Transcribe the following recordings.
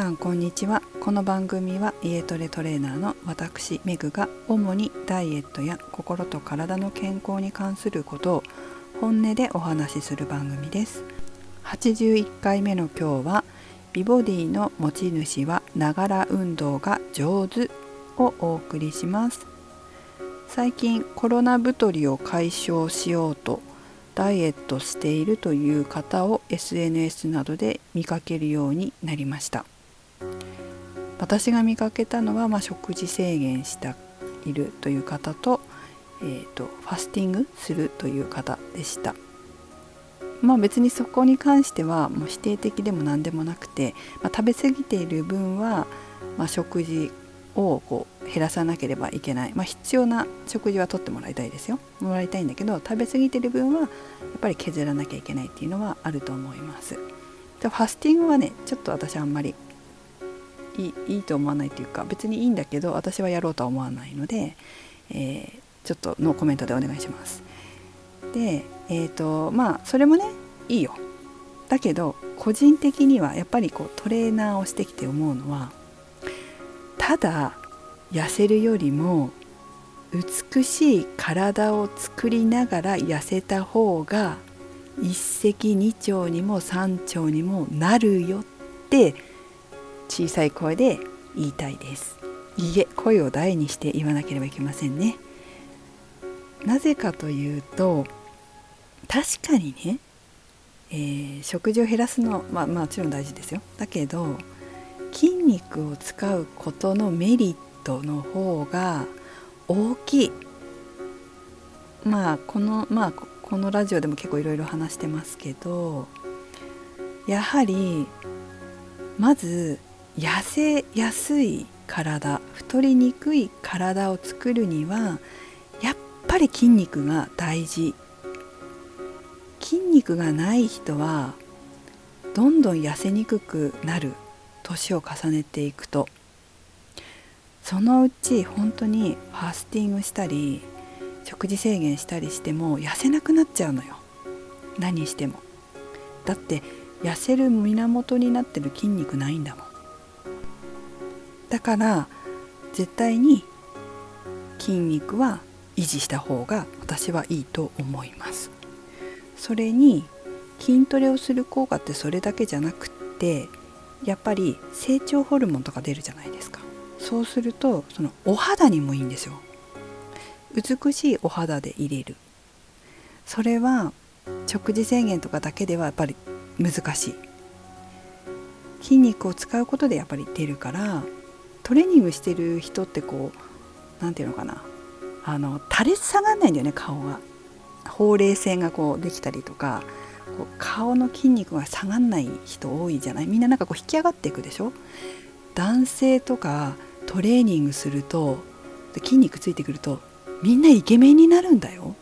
さんこんにちは。この番組は家トレトレーナーの私メグが主にダイエットや心と体の健康に関することを本音でお話しする番組です。81回目の今日は美ボディの持ち主はながら運動が上手をお送りします。最近コロナ太りを解消しようとダイエットしているという方を SNS などで見かけるようになりました。私が見かけたのは、まあ、食事制限しているという方と,、えーと、ファスティングするという方でした。まあ別にそこに関してはもう否定的でも何でもなくて、まあ、食べ過ぎている分は、まあ、食事をこう減らさなければいけない、まあ、必要な食事はとってもらいたいですよ。もらいたいんだけど食べ過ぎてる分はやっぱり削らなきゃいけないっていうのはあると思います。でファスティングはねちょっと私あんまりいいいと思わないっていうか別にいいんだけど私はやろうとは思わないので、えー、ちょっとノーコメントでお願いします。でえっ、ー、とまあそれもねいいよ。だけど個人的にはやっぱりこうトレーナーをしてきて思うのはただ痩せるよりも美しい体を作りながら痩せた方が一石二鳥にも三鳥にもなるよって小さい声で言いたいです。いいえ声を大にして言わなければいけませんね。なぜかというと確かにね、えー、食事を減らすのまあもちろん大事ですよ。だけど筋肉を使うことのメリットの方が大きい。まあこのまあこのラジオでも結構いろいろ話してますけどやはりまず痩せやすい体太りにくい体を作るにはやっぱり筋肉が大事。筋肉がない人はどんどん痩せにくくなる年を重ねていくと。そのうち本当にファスティングしたり食事制限したりしても痩せなくなっちゃうのよ。何しても。だって痩せる源になってる筋肉ないんだもん。だから絶対に筋肉は維持した方が私はいいと思います。それに筋トレをする効果ってそれだけじゃなくってやっぱり成長ホルモンとか出るじゃないですか。そうするとそのお肌にもいいんですよ。美しいお肌で入れる。それは食事制限とかだけではやっぱり難しい。筋肉を使うことでやっぱり出るからトレーニングしてる人ってこう何て言うのかな。あの垂れ下がんないんだよね顔が。ほうれい線がこうできたりとかこう顔の筋肉が下がんない人多いじゃない？みんななんかこう引き上がっていくでしょ？男性とかトレーニングすると筋肉ついてくるとみんなイケメンになるんだよ。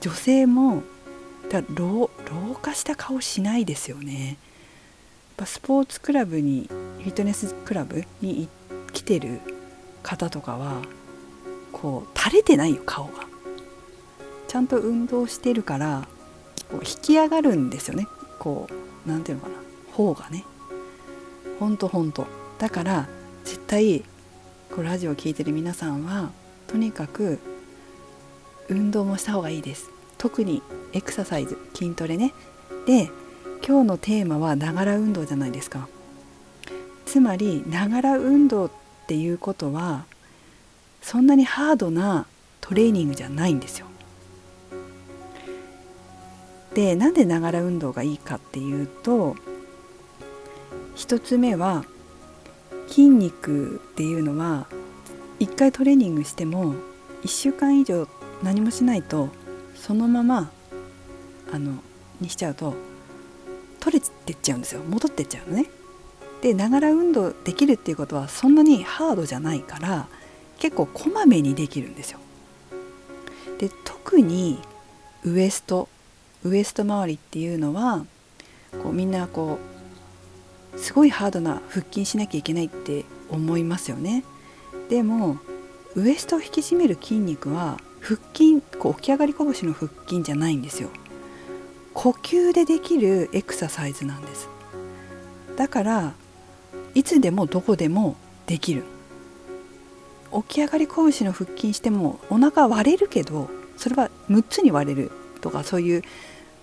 女性もだ老老化した顔しないですよね。ぱスポーツクラブにフィットネスクラブに来てる方とかはこう垂れてないよ顔が。ちゃんと運動してるからこう引き上がるんですよね。こう何ていうのかな。方がね。ほんとほんと。だから絶対こうラジオを聴いてる皆さんはとにかく運動もした方がいいです。特にエクササイズ筋トレね。で今日のテーマはながら運動じゃないですか。つまりながら運動っていうことはそんなにハードなトレーニングじゃないんですよ。でなんでながら運動がいいかっていうと1つ目は筋肉っていうのは1回トレーニングしても1週間以上何もしないとそのままあのにしちゃうと取れてっちゃうんですよ。戻ってっちゃうのね。でながら運動できるっていうことはそんなにハードじゃないから結構こまめにできるんですよ。で特にウエストウエスト周りっていうのはこうみんなこうすごいハードな腹筋しなきゃいけないって思いますよね。でもウエストを引き締める筋肉は腹筋こう起き上がり拳の腹筋じゃないんですよ。呼吸でできるエクササイズなんです。だからいつでもどこでもできる。起き上がり拳の腹筋してもお腹割れるけどそれは6つに割れるとかそういう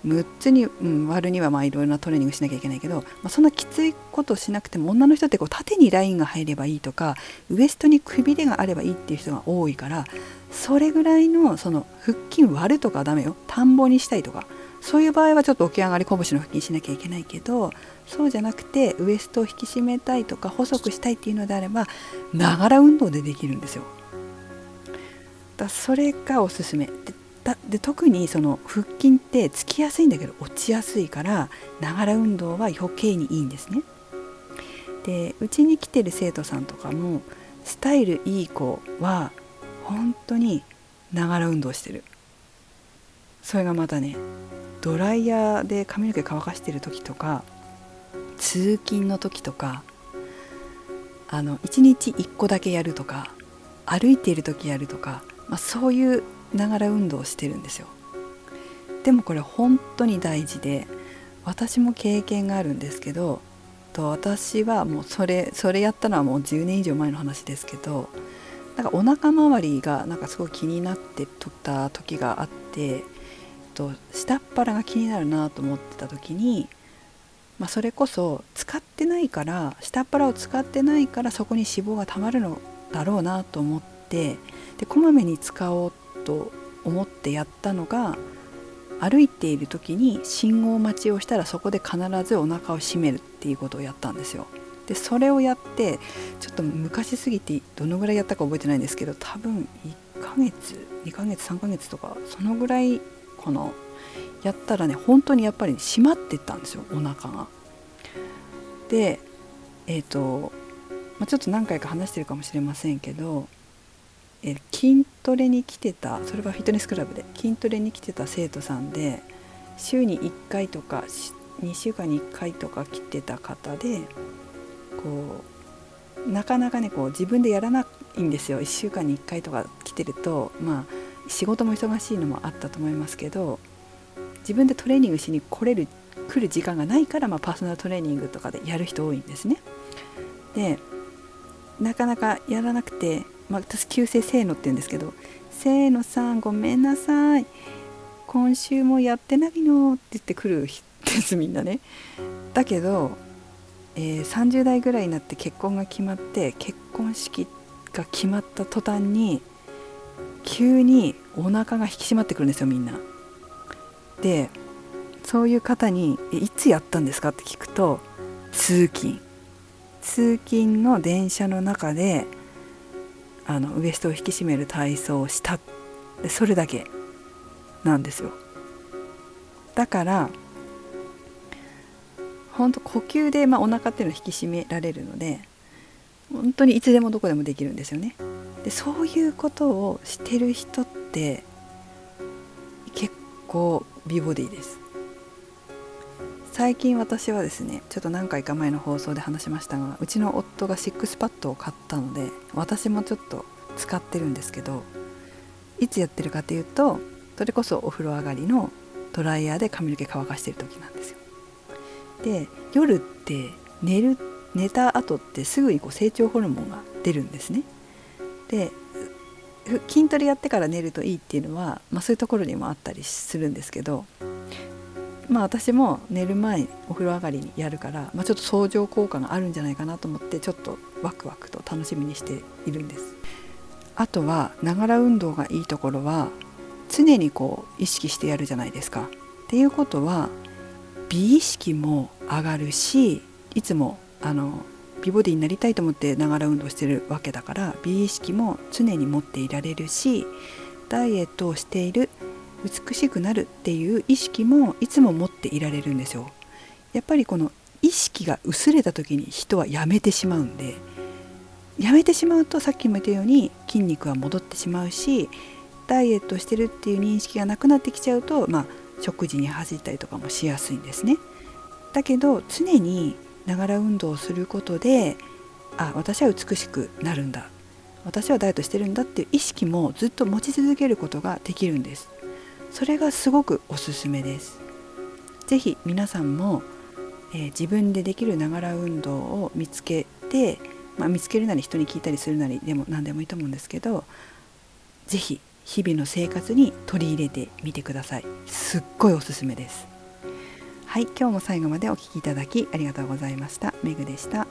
6つに、うん、割るにはまあいろいろなトレーニングしなきゃいけないけど、まあ、そんなきついことしなくても女の人ってこう縦にラインが入ればいいとかウエストにくびれがあればいいっていう人が多いからそれぐらいのその腹筋割るとかダメよ。田んぼにしたいとか。そういう場合はちょっと起き上がり拳の腹筋しなきゃいけないけどそうじゃなくてウエストを引き締めたいとか細くしたいっていうのであればながら運動でできるんですよ。だそれがおすすめでで特にその腹筋ってつきやすいんだけど落ちやすいからながら運動は余計にいいんですね。でうちに来てる生徒さんとかもスタイルいい子は本当にながら運動してるそれがまたねドライヤーで髪の毛乾かしてる時とか通勤の時とかあの1日1個だけやるとか歩いている時やるとか、まあ、そういうながら運動をしてるんですよ。でもこれ本当に大事で私も経験があるんですけどと私はもうそれそれやったのはもう10年以上前の話ですけどなんかお腹周りがなんかすごい気になってとった時があってと下っ腹が気になるなと思ってた時に、まあ、それこそ使ってないから下っ腹を使ってないからそこに脂肪がたまるのだろうなと思ってでこまめに使おうと思ってやったのが歩いている時に信号待ちをしたらそこで必ずお腹を締めるっていうことをやったんですよ。でそれをやってちょっと昔すぎてどのぐらいやったか覚えてないんですけど多分1ヶ月2ヶ月3ヶ月とかそのぐらいかなやったらね本当にやっぱり締まってったんですよお腹が。でえっ、ー、と、まあ、ちょっと何回か話してるかもしれませんけどえ筋トレに来てたそれはフィットネスクラブで筋トレに来てた生徒さんで週に1回とか2週間に1回とか来てた方でこうなかなかねこう自分でやらないんですよ1週間に1回とか来てるとまあ仕事も忙しいのもあったと思いますけど自分でトレーニングしに来れる来る時間がないから、まあ、パーソナルトレーニングとかでやる人多いんですね。でなかなかやらなくてまあ、私旧姓せーのって言うんですけど「せーのさんごめんなさい今週もやってないの」って言ってくるですみんなね。だけど、えー、30代ぐらいになって結婚が決まって結婚式が決まった途端に急にお腹が引き締まってくるんですよみんな。でそういう方に「いつやったんですか?」って聞くと通勤通勤の電車の中であのウエストを引き締める体操をしたでそれだけなんですよだから本当呼吸で、まあ、お腹っていうのは引き締められるので本当にいつでもどこでもできるんですよねでそういうことをしてる人って結構美ボディです最近私はですねちょっと何回か前の放送で話しましたがうちの夫がシックスパッドを買ったので私もちょっと使ってるんですけどいつやってるかっていうとそれこそお風呂上がりのドライヤーで髪の毛乾かしてる時なんですよ。で夜って寝る寝た後ってすぐにこう成長ホルモンが出るんですね。で筋トレやってから寝るといいっていうのは、まあ、そういうところにもあったりするんですけどまあ私も寝る前お風呂上がりにやるから、まあ、ちょっと相乗効果があるんじゃないかなと思ってちょっとワクワクと楽しみにしているんです。あとはながら運動がいいところは常にこう意識してやるじゃないですか。っていうことは美意識も上がるしいつもあの美ボディになりたいと思ってながら運動してるわけだから美意識も常に持っていられるしダイエットをしている美しくなるっていう意識もいつも持っていられるんですよ。やっぱりこの意識が薄れた時に人はやめてしまうんでやめてしまうとさっきも言ったように筋肉は戻ってしまうしダイエットしてるっていう認識がなくなってきちゃうと、まあ、食事に走ったりとかもしやすいんですね。だけど常にながら運動をすることであ私は美しくなるんだ。私はダイエットしてるんだっていう意識もずっと持ち続けることができるんです。それがすごくおすすめです。是非皆さんも、えー、自分でできるながら運動を見つけて、まあ、見つけるなり人に聞いたりするなりでも何でもいいと思うんですけど是非日々の生活に取り入れてみてください。すっごいおすすめです。はい今日も最後までお聴きいただきありがとうございました。めぐでした。